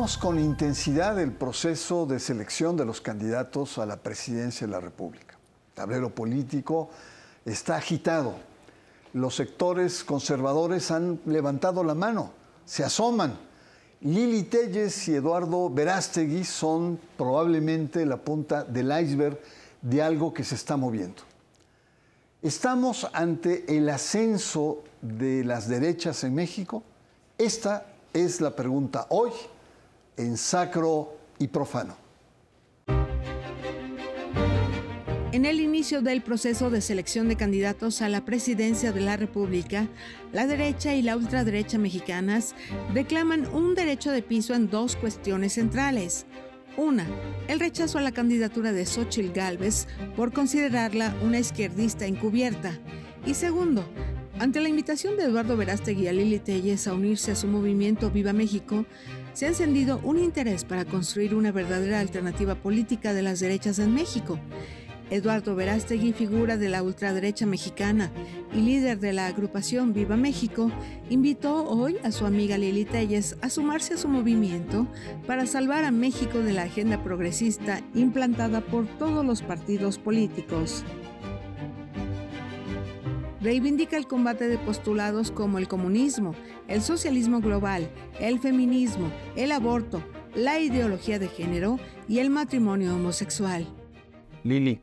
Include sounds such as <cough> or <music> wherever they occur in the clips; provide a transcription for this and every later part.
Con intensidad el proceso de selección de los candidatos a la presidencia de la República. El tablero político está agitado. Los sectores conservadores han levantado la mano, se asoman. Lili Telles y Eduardo Verástegui son probablemente la punta del iceberg de algo que se está moviendo. ¿Estamos ante el ascenso de las derechas en México? Esta es la pregunta hoy en Sacro y Profano. En el inicio del proceso de selección de candidatos a la presidencia de la República, la derecha y la ultraderecha mexicanas reclaman un derecho de piso en dos cuestiones centrales. Una, el rechazo a la candidatura de Xochitl Gálvez por considerarla una izquierdista encubierta. Y segundo, ante la invitación de Eduardo Verástegui a Lili Telles a unirse a su movimiento Viva México, se ha encendido un interés para construir una verdadera alternativa política de las derechas en México. Eduardo Verástegui, figura de la ultraderecha mexicana y líder de la agrupación Viva México, invitó hoy a su amiga Lili Telles a sumarse a su movimiento para salvar a México de la agenda progresista implantada por todos los partidos políticos. Reivindica el combate de postulados como el comunismo, el socialismo global, el feminismo, el aborto, la ideología de género y el matrimonio homosexual. Lili,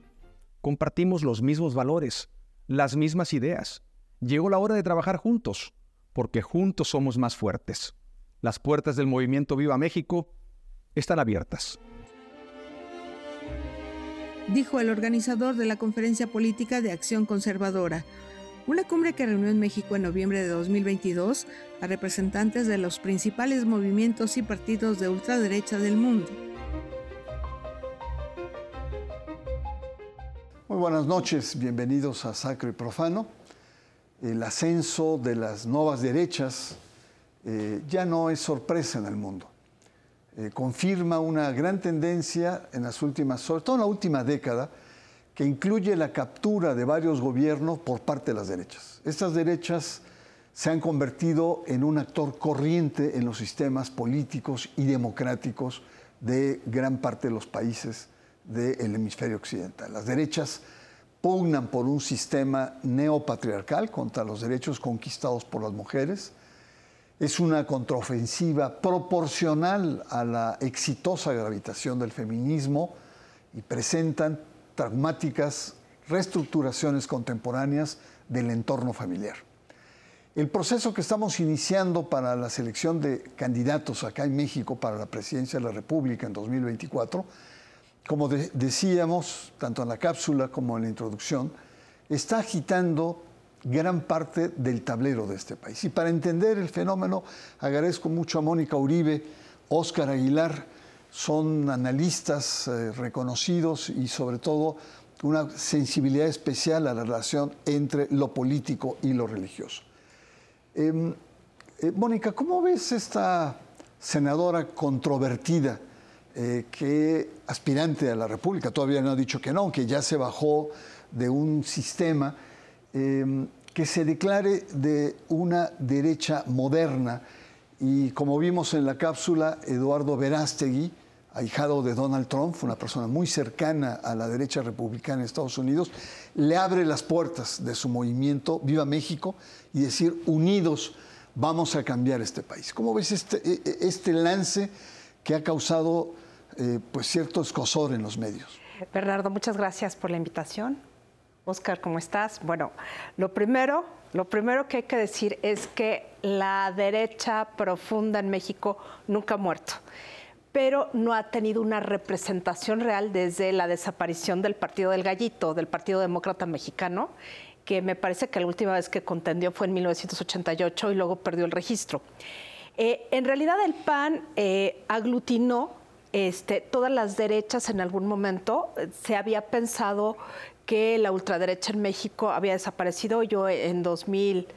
compartimos los mismos valores, las mismas ideas. Llegó la hora de trabajar juntos, porque juntos somos más fuertes. Las puertas del movimiento Viva México están abiertas. Dijo el organizador de la Conferencia Política de Acción Conservadora, una cumbre que reunió en México en noviembre de 2022 a representantes de los principales movimientos y partidos de ultraderecha del mundo. Muy buenas noches, bienvenidos a Sacro y Profano. El ascenso de las nuevas derechas eh, ya no es sorpresa en el mundo. Eh, confirma una gran tendencia en las últimas, sobre todo en la última década, que incluye la captura de varios gobiernos por parte de las derechas. Estas derechas se han convertido en un actor corriente en los sistemas políticos y democráticos de gran parte de los países del hemisferio occidental. Las derechas pugnan por un sistema neopatriarcal contra los derechos conquistados por las mujeres. Es una contraofensiva proporcional a la exitosa gravitación del feminismo y presentan traumáticas reestructuraciones contemporáneas del entorno familiar. El proceso que estamos iniciando para la selección de candidatos acá en México para la presidencia de la República en 2024, como decíamos, tanto en la cápsula como en la introducción, está agitando gran parte del tablero de este país. Y para entender el fenómeno, agradezco mucho a Mónica Uribe, Óscar Aguilar, son analistas eh, reconocidos y sobre todo una sensibilidad especial a la relación entre lo político y lo religioso. Em, eh, Mónica, ¿cómo ves esta senadora controvertida eh, que aspirante a la República, todavía no ha dicho que no, que ya se bajó de un sistema em, que se declare de una derecha moderna? Y como vimos en la cápsula, Eduardo Verástegui, ahijado de Donald Trump, una persona muy cercana a la derecha republicana en Estados Unidos, le abre las puertas de su movimiento Viva México y decir, unidos vamos a cambiar este país. ¿Cómo ves este, e, e, este lance que ha causado eh, pues cierto escosor en los medios? Bernardo, muchas gracias por la invitación. Oscar, ¿cómo estás? Bueno, lo primero, lo primero que hay que decir es que la derecha profunda en México nunca ha muerto pero no ha tenido una representación real desde la desaparición del Partido del Gallito, del Partido Demócrata Mexicano, que me parece que la última vez que contendió fue en 1988 y luego perdió el registro. Eh, en realidad el PAN eh, aglutinó este, todas las derechas en algún momento. Se había pensado que la ultraderecha en México había desaparecido. Yo en 2000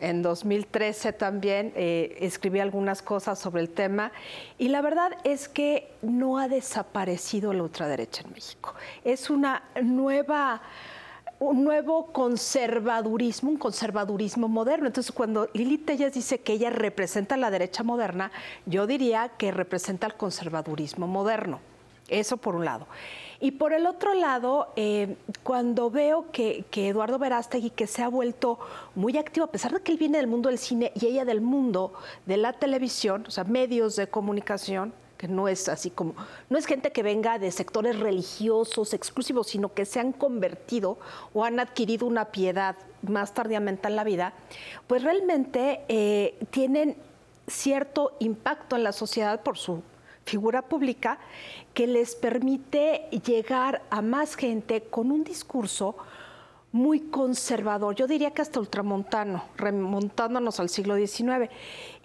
en 2013 también eh, escribí algunas cosas sobre el tema y la verdad es que no ha desaparecido la ultraderecha en México. Es una nueva un nuevo conservadurismo, un conservadurismo moderno. Entonces, cuando Lili Telles dice que ella representa la derecha moderna, yo diría que representa el conservadurismo moderno. Eso por un lado. Y por el otro lado, eh, cuando veo que, que, Eduardo Verástegui, que se ha vuelto muy activo, a pesar de que él viene del mundo del cine y ella del mundo de la televisión, o sea, medios de comunicación, que no es así como, no es gente que venga de sectores religiosos exclusivos, sino que se han convertido o han adquirido una piedad más tardíamente en la vida, pues realmente eh, tienen cierto impacto en la sociedad por su figura pública que les permite llegar a más gente con un discurso muy conservador, yo diría que hasta ultramontano, remontándonos al siglo XIX.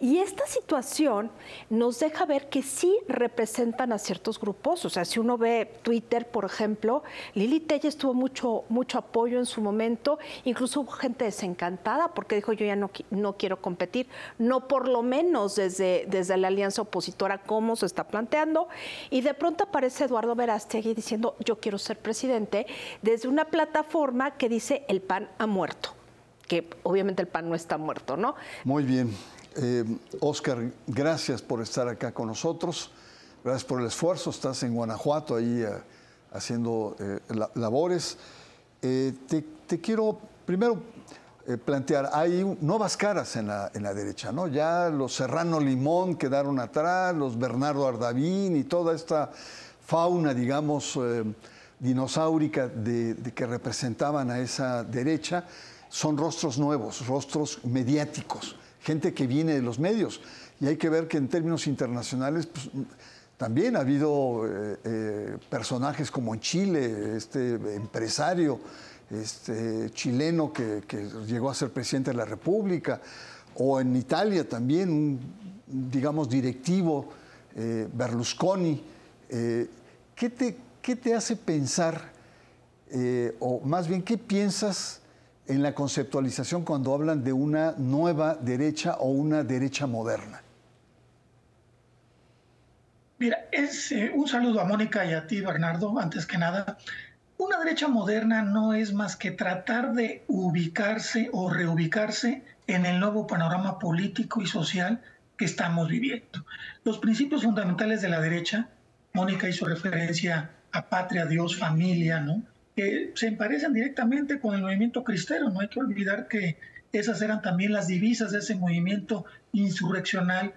Y esta situación nos deja ver que sí representan a ciertos grupos. O sea, si uno ve Twitter, por ejemplo, Lili Telles tuvo mucho, mucho apoyo en su momento. Incluso hubo gente desencantada porque dijo yo ya no, no quiero competir. No por lo menos desde, desde la alianza opositora como se está planteando. Y de pronto aparece Eduardo Verástegui diciendo yo quiero ser presidente desde una plataforma que dice el PAN ha muerto. Que obviamente el PAN no está muerto, ¿no? Muy bien. Eh, Oscar, gracias por estar acá con nosotros. Gracias por el esfuerzo. Estás en Guanajuato ahí eh, haciendo eh, labores. Te, quiero primero plantear, hay nuevas caras en la, derecha, ¿no? Ya los Serrano Limón quedaron atrás, los Bernardo Ardavín y toda esta fauna, digamos, dinosaurica de que representaban a esa derecha, son rostros nuevos, rostros mediáticos gente que viene de los medios. Y hay que ver que en términos internacionales pues, también ha habido eh, eh, personajes como en Chile, este empresario este, chileno que, llegó a ser presidente de la República, o en Italia también un, digamos, directivo, eh, Berlusconi. ¿qué, te, ¿Qué te hace pensar, o más bien, qué piensas en la conceptualización cuando hablan de una nueva derecha o una derecha moderna? Mira, es eh, un saludo a Mónica y a ti, Bernardo, antes que nada. Una derecha moderna no es más que tratar de ubicarse o reubicarse en el nuevo panorama político y social que estamos viviendo. Los principios fundamentales de la derecha, Mónica hizo referencia a patria, Dios, familia, ¿no? Se emparecen directamente con el movimiento cristero. No hay que olvidar que esas eran también las divisas de ese movimiento insurreccional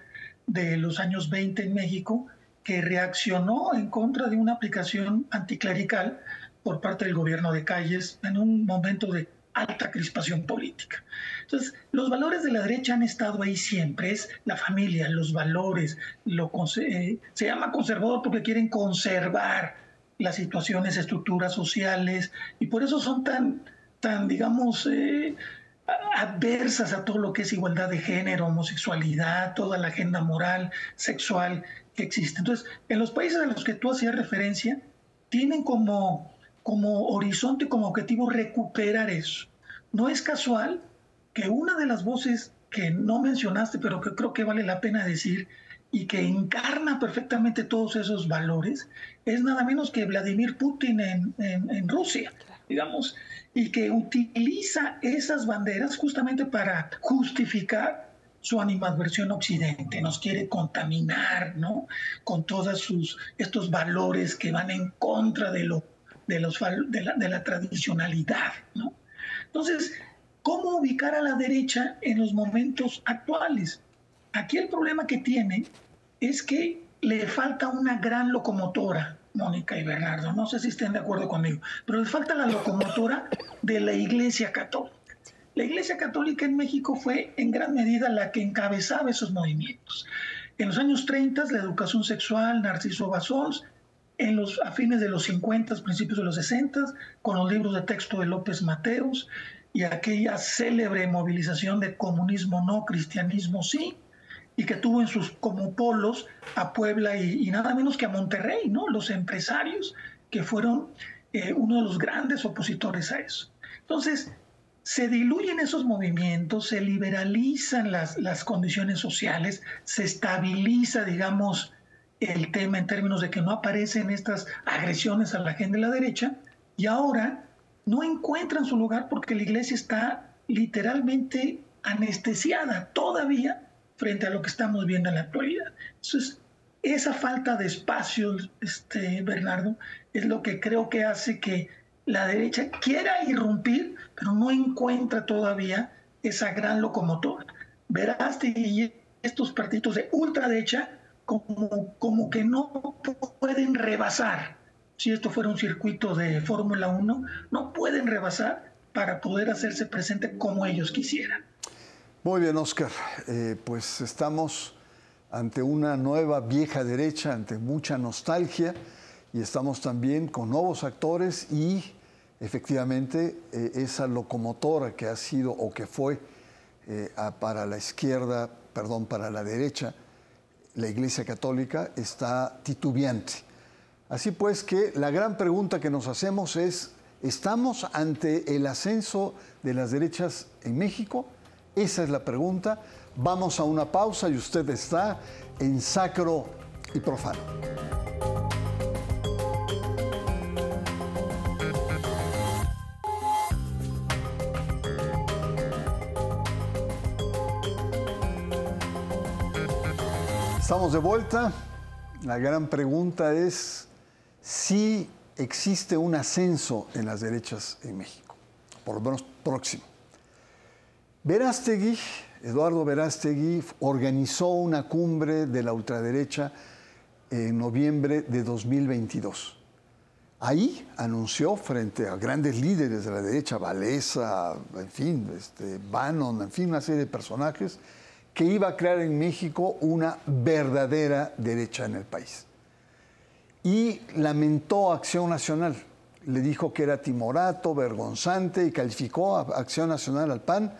de los años 20 en México, que reaccionó en contra de una aplicación anticlerical por parte del gobierno de Calles en un momento de alta crispación política. Entonces, los valores de la derecha han estado ahí siempre, es la familia, los valores, lo, eh, se llama conservador porque quieren conservar las situaciones, estructuras sociales, y por eso son tan, tan digamos, eh, adversas a todo lo que es igualdad de género, homosexualidad, toda la agenda moral, sexual que existe. Entonces, en los países a los que tú hacías referencia, tienen como, como horizonte, como objetivo recuperar eso. No es casual que una de las voces que no mencionaste, pero que creo que vale la pena decir, y que encarna perfectamente todos esos valores, es nada menos que Vladimir Putin en, Rusia, digamos, y que utiliza esas banderas justamente para justificar su animadversión occidente, nos quiere contaminar, ¿no? Con todos sus, estos valores que van en contra de, lo, de, los, de, la, de la tradicionalidad, ¿no? Entonces, ¿cómo ubicar a la derecha en los momentos actuales? Aquí el problema que tiene es que le falta una gran locomotora, Mónica y Bernardo, no sé si estén de acuerdo conmigo, pero le falta la locomotora de la Iglesia Católica. La Iglesia Católica en México fue en gran medida la que encabezaba esos movimientos. En los años 30, la educación sexual, Narciso Bassols, en los, a fines de los 50, principios de los 60, con los libros de texto de López Mateos y aquella célebre movilización de comunismo no, cristianismo sí, y que tuvo en sus como polos a Puebla y, nada menos que a Monterrey, ¿no? Los empresarios que fueron eh, uno de los grandes opositores a eso. Entonces, se diluyen esos movimientos, se liberalizan las, las condiciones sociales, se estabiliza, digamos, el tema en términos de que no aparecen estas agresiones a la gente de la derecha, y ahora no encuentran su lugar porque la iglesia está literalmente anestesiada todavía frente a lo que estamos viendo en la actualidad. Entonces, esa falta de espacio, este, Bernardo, es lo que creo que hace que la derecha quiera irrumpir, pero no encuentra todavía esa gran locomotora. y estos partidos de ultraderecha como, como que no pueden rebasar. Si esto fuera un circuito de Fórmula 1, no pueden rebasar para poder hacerse presente como ellos quisieran. Muy bien, Oscar. Eh, pues estamos ante una nueva vieja derecha, ante mucha nostalgia y estamos también con nuevos actores y efectivamente eh, esa locomotora que ha sido o que fue eh, para la izquierda, perdón, para la derecha, la Iglesia Católica está titubeante. Así pues que la gran pregunta que nos hacemos es, ¿estamos ante el ascenso de las derechas en México? Esa es la pregunta. Vamos a una pausa y usted está en sacro y profano. Estamos de vuelta. La gran pregunta es si existe un ascenso en las derechas en México, por lo menos próximo. Verástegui, Eduardo Verástegui, organizó una cumbre de la ultraderecha en noviembre de 2022. Ahí anunció frente a grandes líderes de la derecha, Valesa, en fin, este, Bannon, en fin, una serie de personajes, que iba a crear en México una verdadera derecha en el país. Y lamentó Acción Nacional. Le dijo que era timorato, vergonzante y calificó a Acción Nacional al PAN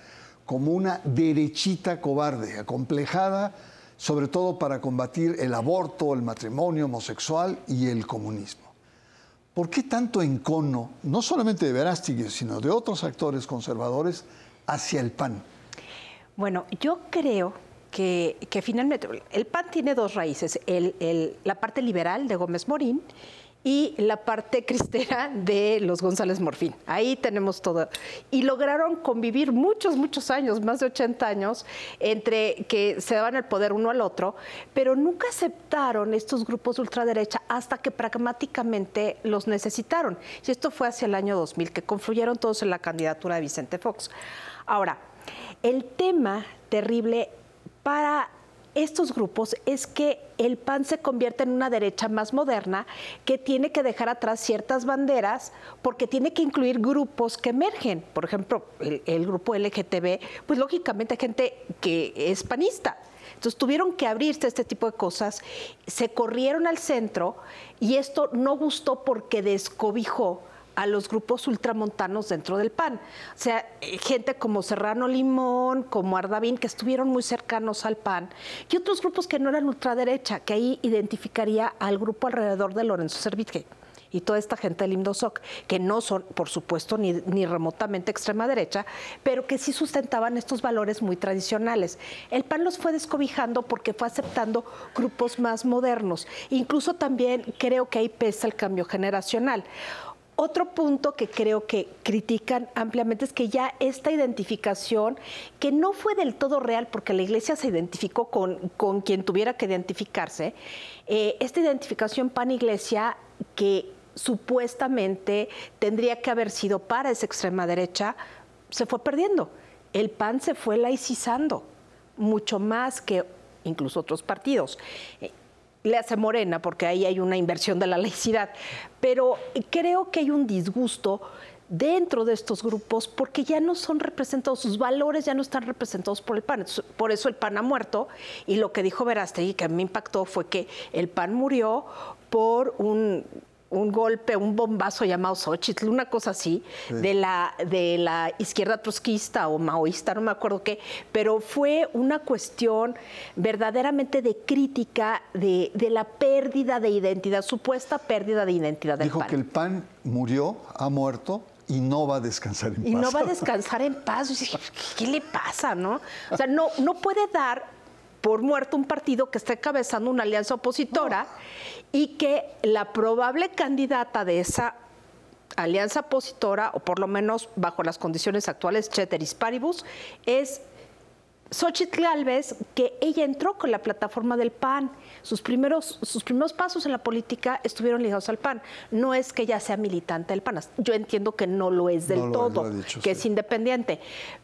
como una derechita cobarde, acomplejada, sobre todo para combatir el aborto, el matrimonio homosexual y el comunismo. ¿Por qué tanto encono, no solamente de Verástegui, sino de otros actores conservadores, hacia el PAN? Bueno, yo creo que, finalmente el PAN tiene dos raíces, la parte liberal de Gómez Morín y la parte <laughs> cristera de los González Morfín. Ahí tenemos todo. Y lograron convivir muchos, muchos años, más de 80 años, entre que se daban el poder uno al otro, pero nunca aceptaron estos grupos de ultraderecha hasta que pragmáticamente los necesitaron. Y esto fue hacia el año 2000, que confluyeron todos en la candidatura de Vicente Fox. Ahora, el tema terrible para estos grupos es que el PAN se convierte en una derecha más moderna que tiene que dejar atrás ciertas banderas porque tiene que incluir grupos que emergen. Por ejemplo, el, grupo LGTB, pues lógicamente hay gente que es panista. Entonces tuvieron que abrirse este tipo de cosas, se corrieron al centro y esto no gustó porque descobijó a los grupos ultramontanos dentro del PAN. O sea, eh, gente como Serrano Limón, como Ardavín, que estuvieron muy cercanos al PAN, y otros grupos que no eran ultraderecha, que ahí identificaría al grupo alrededor de Lorenzo Servitje y toda esta gente del IMDOSOC, que no son, por supuesto, ni, ni, remotamente extrema derecha, pero que sí sustentaban estos valores muy tradicionales. El PAN los fue descobijando porque fue aceptando grupos más modernos. Incluso también creo que ahí pesa el cambio generacional. Otro punto que creo que critican ampliamente es que ya esta identificación, que no fue del todo real porque la iglesia se identificó con, con quien tuviera que identificarse, eh, esta identificación pan-iglesia que supuestamente tendría que haber sido para esa extrema derecha, se fue perdiendo. El PAN se fue laicizando, mucho más que incluso otros partidos le hace Morena, porque ahí hay una inversión de la laicidad, pero creo que hay un disgusto dentro de estos grupos porque ya no son representados, sus valores ya no están representados por el PAN. Por eso el PAN ha muerto y lo que dijo Verástegui, que a me impactó, fue que el PAN murió por un un golpe, un bombazo llamado Xochitl, una cosa así, de, la, de la izquierda trotskista o maoísta, no me acuerdo qué, pero fue una cuestión verdaderamente de crítica de, la pérdida de identidad, supuesta pérdida de identidad del Dijo que el PAN murió, ha muerto, y no va a descansar en paz. Y no va a <laughs> descansar en paz. ¿Qué le pasa, no? O sea, no, no puede dar por muerto un partido que está encabezando una alianza opositora y que la probable candidata de esa alianza opositora, o por lo menos bajo las condiciones actuales, Ceteris Paribus, es Xochitl Galvez, que ella entró con la plataforma del PAN. Sus primeros, sus primeros pasos en la política estuvieron ligados al PAN. No es que ella sea militante del PAN. Yo entiendo que no lo es del todo, que es independiente.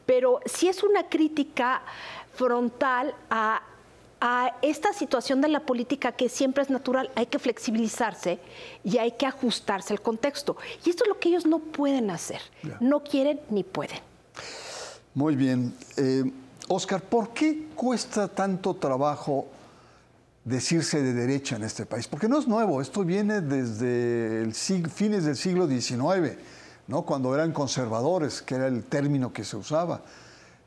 Pero sí es una crítica frontal a, a esta situación de la política que siempre es natural. Hay que flexibilizarse y hay que ajustarse al contexto. Y esto es lo que ellos no pueden hacer. No quieren ni pueden. Muy bien. Eh, Oscar, ¿por qué cuesta tanto trabajo decirse de derecha en este país? Porque no es nuevo, esto viene desde el fines del siglo XIX, ¿no? cuando eran conservadores, que era el término que se usaba.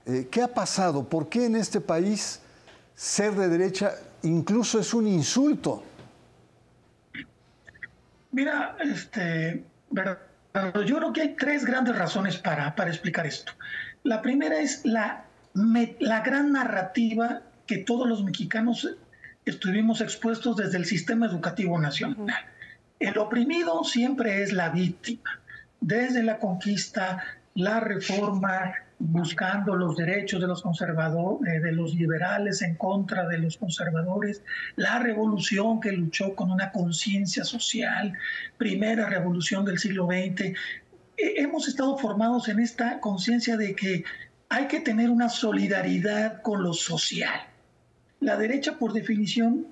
Eh, ¿Qué ha pasado? ¿Por qué en este país ser de derecha incluso es un insulto? Mira, este, yo creo que hay tres grandes razones para, para explicar esto. La primera es la la gran narrativa que todos los mexicanos estuvimos expuestos desde el sistema educativo nacional. El oprimido siempre es la víctima. Desde la conquista, la reforma, buscando los derechos de los conservadores, eh, de los liberales en contra de los conservadores, la revolución que luchó con una conciencia social, primera revolución del siglo XX. Eh, hemos estado formados en esta conciencia de que hay que tener una solidaridad con lo social. La derecha, por definición,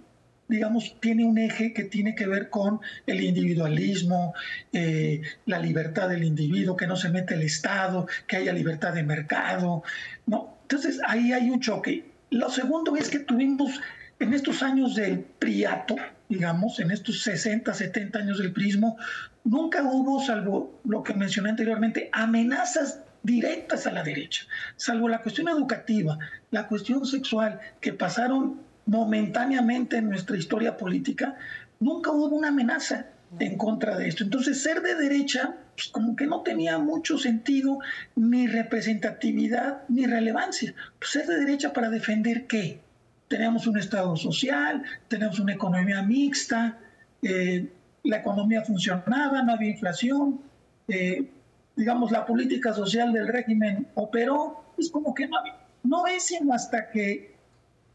digamos, tiene un eje que tiene que ver con el individualismo, eh, la libertad del individuo, que no se mete el Estado, que haya libertad de mercado. ¿no? Entonces, ahí hay un choque. Lo segundo es que tuvimos en estos años del priato, digamos, en estos 60, 70 años del prismo, nunca hubo, salvo lo que mencioné anteriormente, amenazas directas a la derecha, salvo la cuestión educativa, la cuestión sexual, que pasaron momentáneamente en nuestra historia política, nunca hubo una amenaza en contra de esto. Entonces, ser de derecha, pues, como que no tenía mucho sentido, ni representatividad, ni relevancia. Pues, ser de derecha para defender qué? Tenemos un Estado social, tenemos una economía mixta, eh, la economía funcionaba, no había inflación, eh, digamos, la política social del régimen operó, es como que no, no es sino hasta que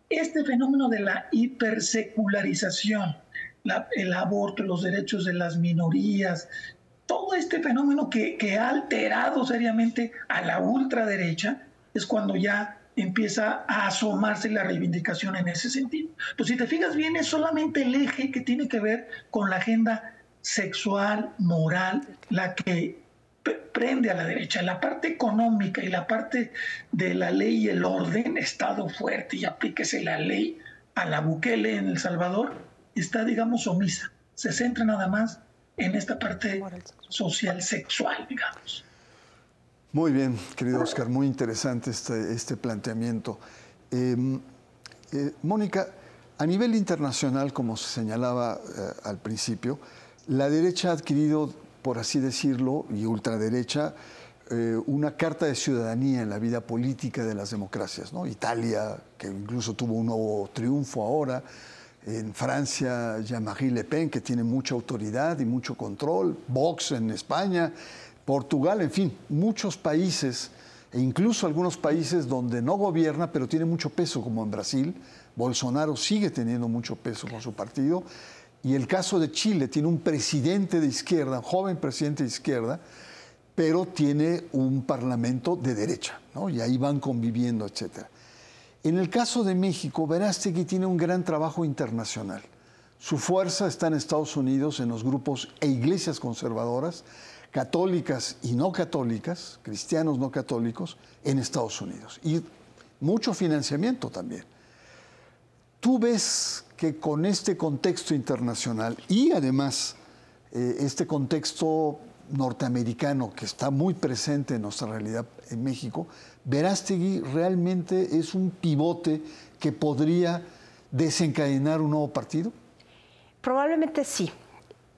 este fenómeno de la hipersecularización, el aborto, los derechos de las minorías, todo este fenómeno que, que ha alterado seriamente a la ultraderecha, es cuando ya empieza a asomarse la reivindicación en ese sentido. Pues si te fijas bien, es solamente el eje que tiene que ver con la agenda sexual, moral, la que prende a la derecha. La parte económica y la parte de la ley y el orden, Estado fuerte y aplíquese la ley a la Bukele en El Salvador, está, digamos, omisa. Se centra nada más en esta parte social sexual, digamos. Muy bien, querido Oscar, muy interesante este, este planteamiento. Em, eh, Mónica, a nivel internacional, como se señalaba eh, al principio, la derecha ha adquirido por así decirlo, y ultraderecha, eh, una carta de ciudadanía en la vida política de las democracias. ¿no? Italia, que incluso tuvo un nuevo triunfo ahora, en Francia, Jean-Marie Le Pen, que tiene mucha autoridad y mucho control, Vox en España, Portugal, en fin, muchos países, e incluso algunos países donde no gobierna, pero tiene mucho peso, como en Brasil. Bolsonaro sigue teniendo mucho peso con su partido y el caso de Chile tiene un presidente de izquierda, un joven presidente de izquierda, pero tiene un parlamento de derecha, ¿no? y ahí van conviviendo, etc. En el caso de México, Verástegui tiene un gran trabajo internacional. Su fuerza está en Estados Unidos, en los grupos e iglesias conservadoras, católicas y no católicas, cristianos no católicos, en Estados Unidos. Y mucho financiamiento también. ¿Tú ves que con este contexto internacional y además eh, este contexto norteamericano que está muy presente en nuestra realidad en México, Verástegui realmente es un pivote que podría desencadenar un nuevo partido? Probablemente sí.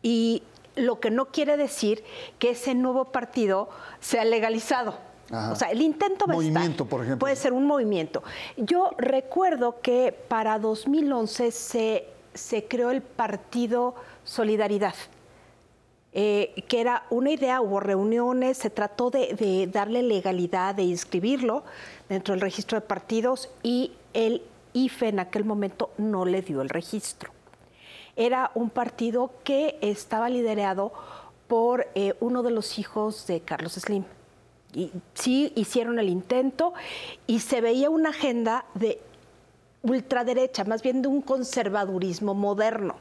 Y lo que no quiere decir que ese nuevo partido sea legalizado. O sea, el intento va movimiento, por ejemplo. Puede ser un movimiento. Yo recuerdo que para 2011 se, se creó el partido Solidaridad. eh, que era una idea, hubo reuniones, se trató de, darle legalidad, de inscribirlo dentro del registro de partidos y el IFE en aquel momento no le dio el registro. Era un partido que estaba liderado por eh, uno de los hijos de Carlos Slim. Sí hicieron el intento y se veía una agenda de ultraderecha, más bien de un conservadurismo moderno.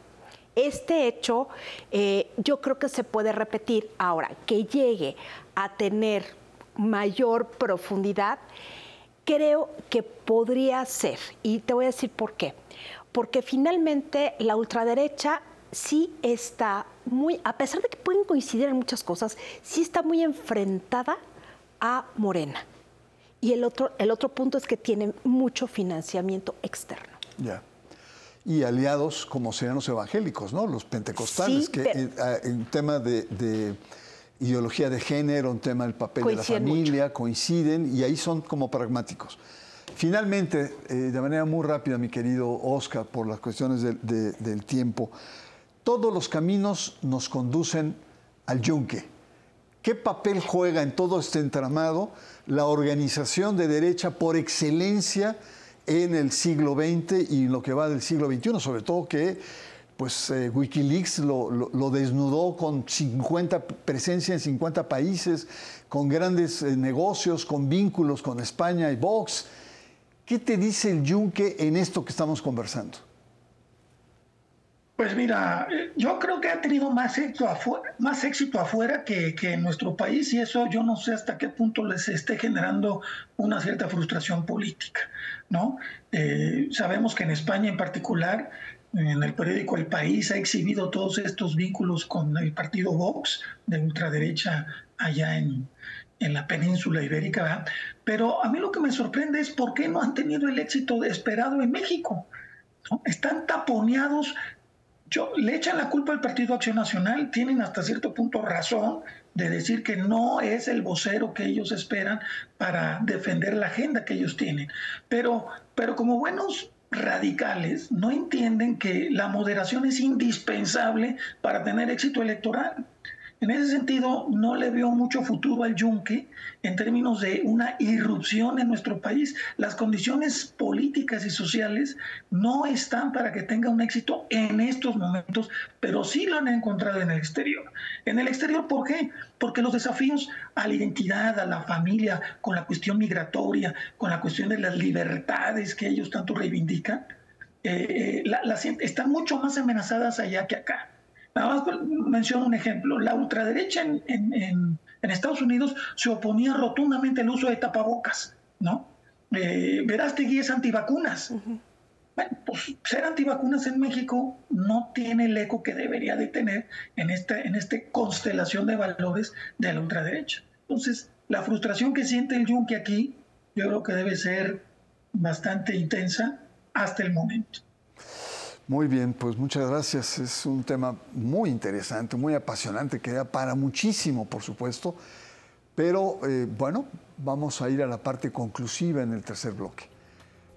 Este hecho eh, yo creo que se puede repetir ahora, que llegue a tener mayor profundidad, creo que podría ser, y te voy a decir por qué, porque finalmente la ultraderecha sí está muy, a pesar de que pueden coincidir en muchas cosas, sí está muy enfrentada a Morena. Y el otro, el otro punto es que tiene mucho financiamiento externo. Ya. Y aliados como sean los evangélicos, ¿no? Los pentecostales, que en eh, un tema de, ideología de género, un tema del papel de la familia, coinciden y ahí son como pragmáticos. Finalmente, eh, de manera muy rápida, mi querido Oscar, por las cuestiones del tiempo, todos los caminos nos conducen al yunque. ¿Qué papel juega en todo este entramado la organización de derecha por excelencia en el siglo XX y en lo que va del siglo XXI? Sobre todo que pues eh, Wikileaks lo, desnudó con 50 presencia en 50 países, con grandes eh, negocios, con vínculos con España y Vox. ¿Qué te dice el Yunque en esto que estamos conversando? Pues mira, yo creo que ha tenido más éxito afuera, más éxito afuera que, en nuestro país y eso yo no sé hasta qué punto les esté generando una cierta frustración política, ¿no? Eh, sabemos que en España en particular, en el periódico El País ha exhibido todos estos vínculos con el partido Vox de ultraderecha allá en, en la península ibérica, ¿verdad? pero a mí lo que me sorprende es por qué no han tenido el éxito esperado en México. Están taponeados yo, le echan la culpa al Partido Acción Nacional, tienen hasta cierto punto razón de decir que no es el vocero que ellos esperan para defender la agenda que ellos tienen. Pero, pero como buenos radicales no entienden que la moderación es indispensable para tener éxito electoral. En ese sentido, no le veo mucho futuro al yunque en términos de una irrupción en nuestro país. Las condiciones políticas y sociales no están para que tenga un éxito en estos momentos, pero sí lo han encontrado en el exterior. En el exterior, ¿por qué? Porque los desafíos a la identidad, a la familia, con la cuestión migratoria, con la cuestión de las libertades que ellos tanto reivindican, eh, eh, están mucho más amenazadas allá que acá. Nada más menciono un ejemplo. La ultraderecha en, en, Estados Unidos se oponía rotundamente al uso de tapabocas, ¿no? Eh, Verástegui es antivacunas. Bueno, pues ser antivacunas en México no tiene el eco que debería de tener en esta, en esta constelación de valores de la ultraderecha. Entonces, la frustración que siente el Yunque aquí, yo creo que debe ser bastante intensa hasta el momento. Muy bien, pues muchas gracias. Es un tema muy interesante, muy apasionante, que da para muchísimo, por supuesto. Pero eh, bueno, vamos a ir a la parte conclusiva en el tercer bloque.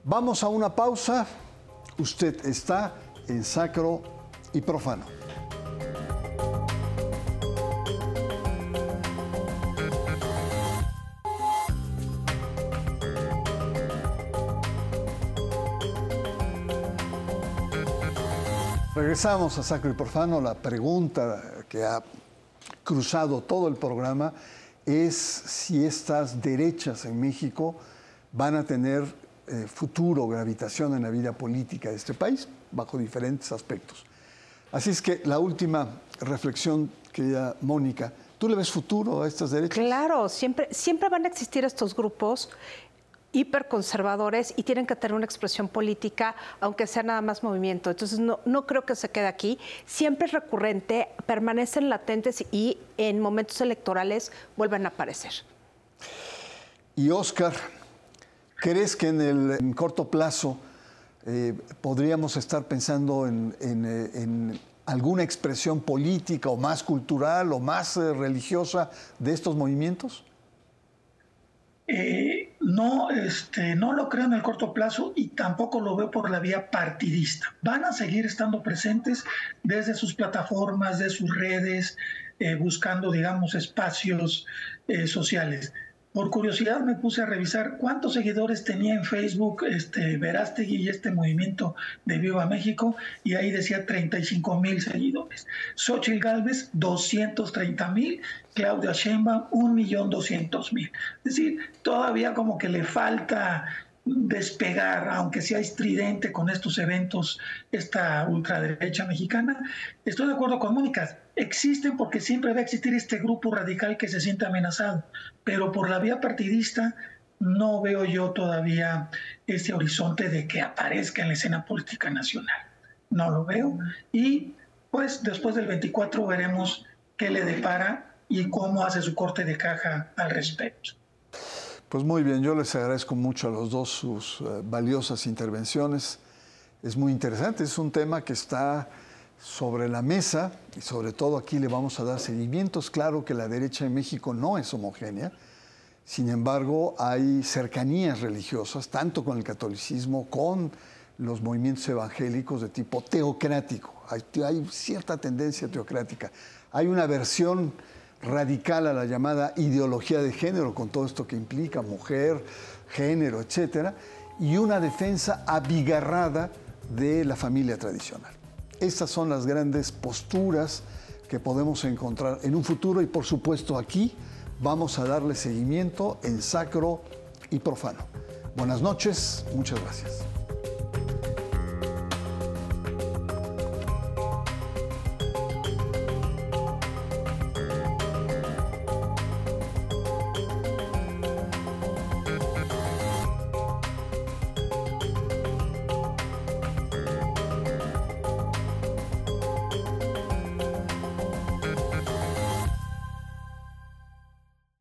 Vamos a una pausa. Usted está en sacro y profano. Regresamos a Sacro y Profano. La pregunta que ha cruzado todo el programa es si estas derechas en México van a tener eh, futuro, gravitación en la vida política de este país, bajo diferentes aspectos. Así es que la última reflexión, querida Mónica, ¿tú le ves futuro a estas derechas? Claro, siempre, siempre van a existir estos grupos hiperconservadores y tienen que tener una expresión política, aunque sea nada más movimiento. Entonces, no, no creo que se quede aquí. Siempre es recurrente, permanecen latentes y en momentos electorales vuelven a aparecer. Y Oscar, ¿crees que en el corto plazo eh, podríamos estar pensando en, eh, en, alguna expresión política o más cultural o más eh, religiosa de estos movimientos? Eh, no, este, no lo creo en el corto plazo y tampoco lo veo por la vía partidista. Van a seguir estando presentes desde sus plataformas, de sus redes, eh, buscando, digamos, espacios eh, sociales. Por curiosidad me puse a revisar cuántos seguidores tenía en Facebook este Verástegui y este movimiento de Viva México y ahí decía 35 mil seguidores. Xochitl Galvez 230 mil, Claudia Sheinbaum 1.200.000. Es decir, todavía como que le falta despegar, aunque sea estridente con estos eventos, esta ultraderecha mexicana. Estoy de acuerdo con Mónica, existen porque siempre va a existir este grupo radical que se siente amenazado, pero por la vía partidista no veo yo todavía ese horizonte de que aparezca en la escena política nacional. No lo veo. Y pues después del 24 veremos qué le depara y cómo hace su corte de caja al respecto. Pues muy bien, yo les agradezco mucho a los dos sus eh, valiosas intervenciones. Es muy interesante, es un tema que está sobre la mesa y sobre todo aquí le vamos a dar seguimientos. Claro que la derecha en México no es homogénea, sin embargo hay cercanías religiosas, tanto con el catolicismo, con los movimientos evangélicos de tipo teocrático. Hay, hay cierta tendencia teocrática. Hay una versión radical a la llamada ideología de género, con todo esto que implica mujer, género, etcétera, y una defensa abigarrada de la familia tradicional. Estas son las grandes posturas que podemos encontrar en un futuro y por supuesto aquí vamos a darle seguimiento en sacro y profano. Buenas noches, muchas gracias.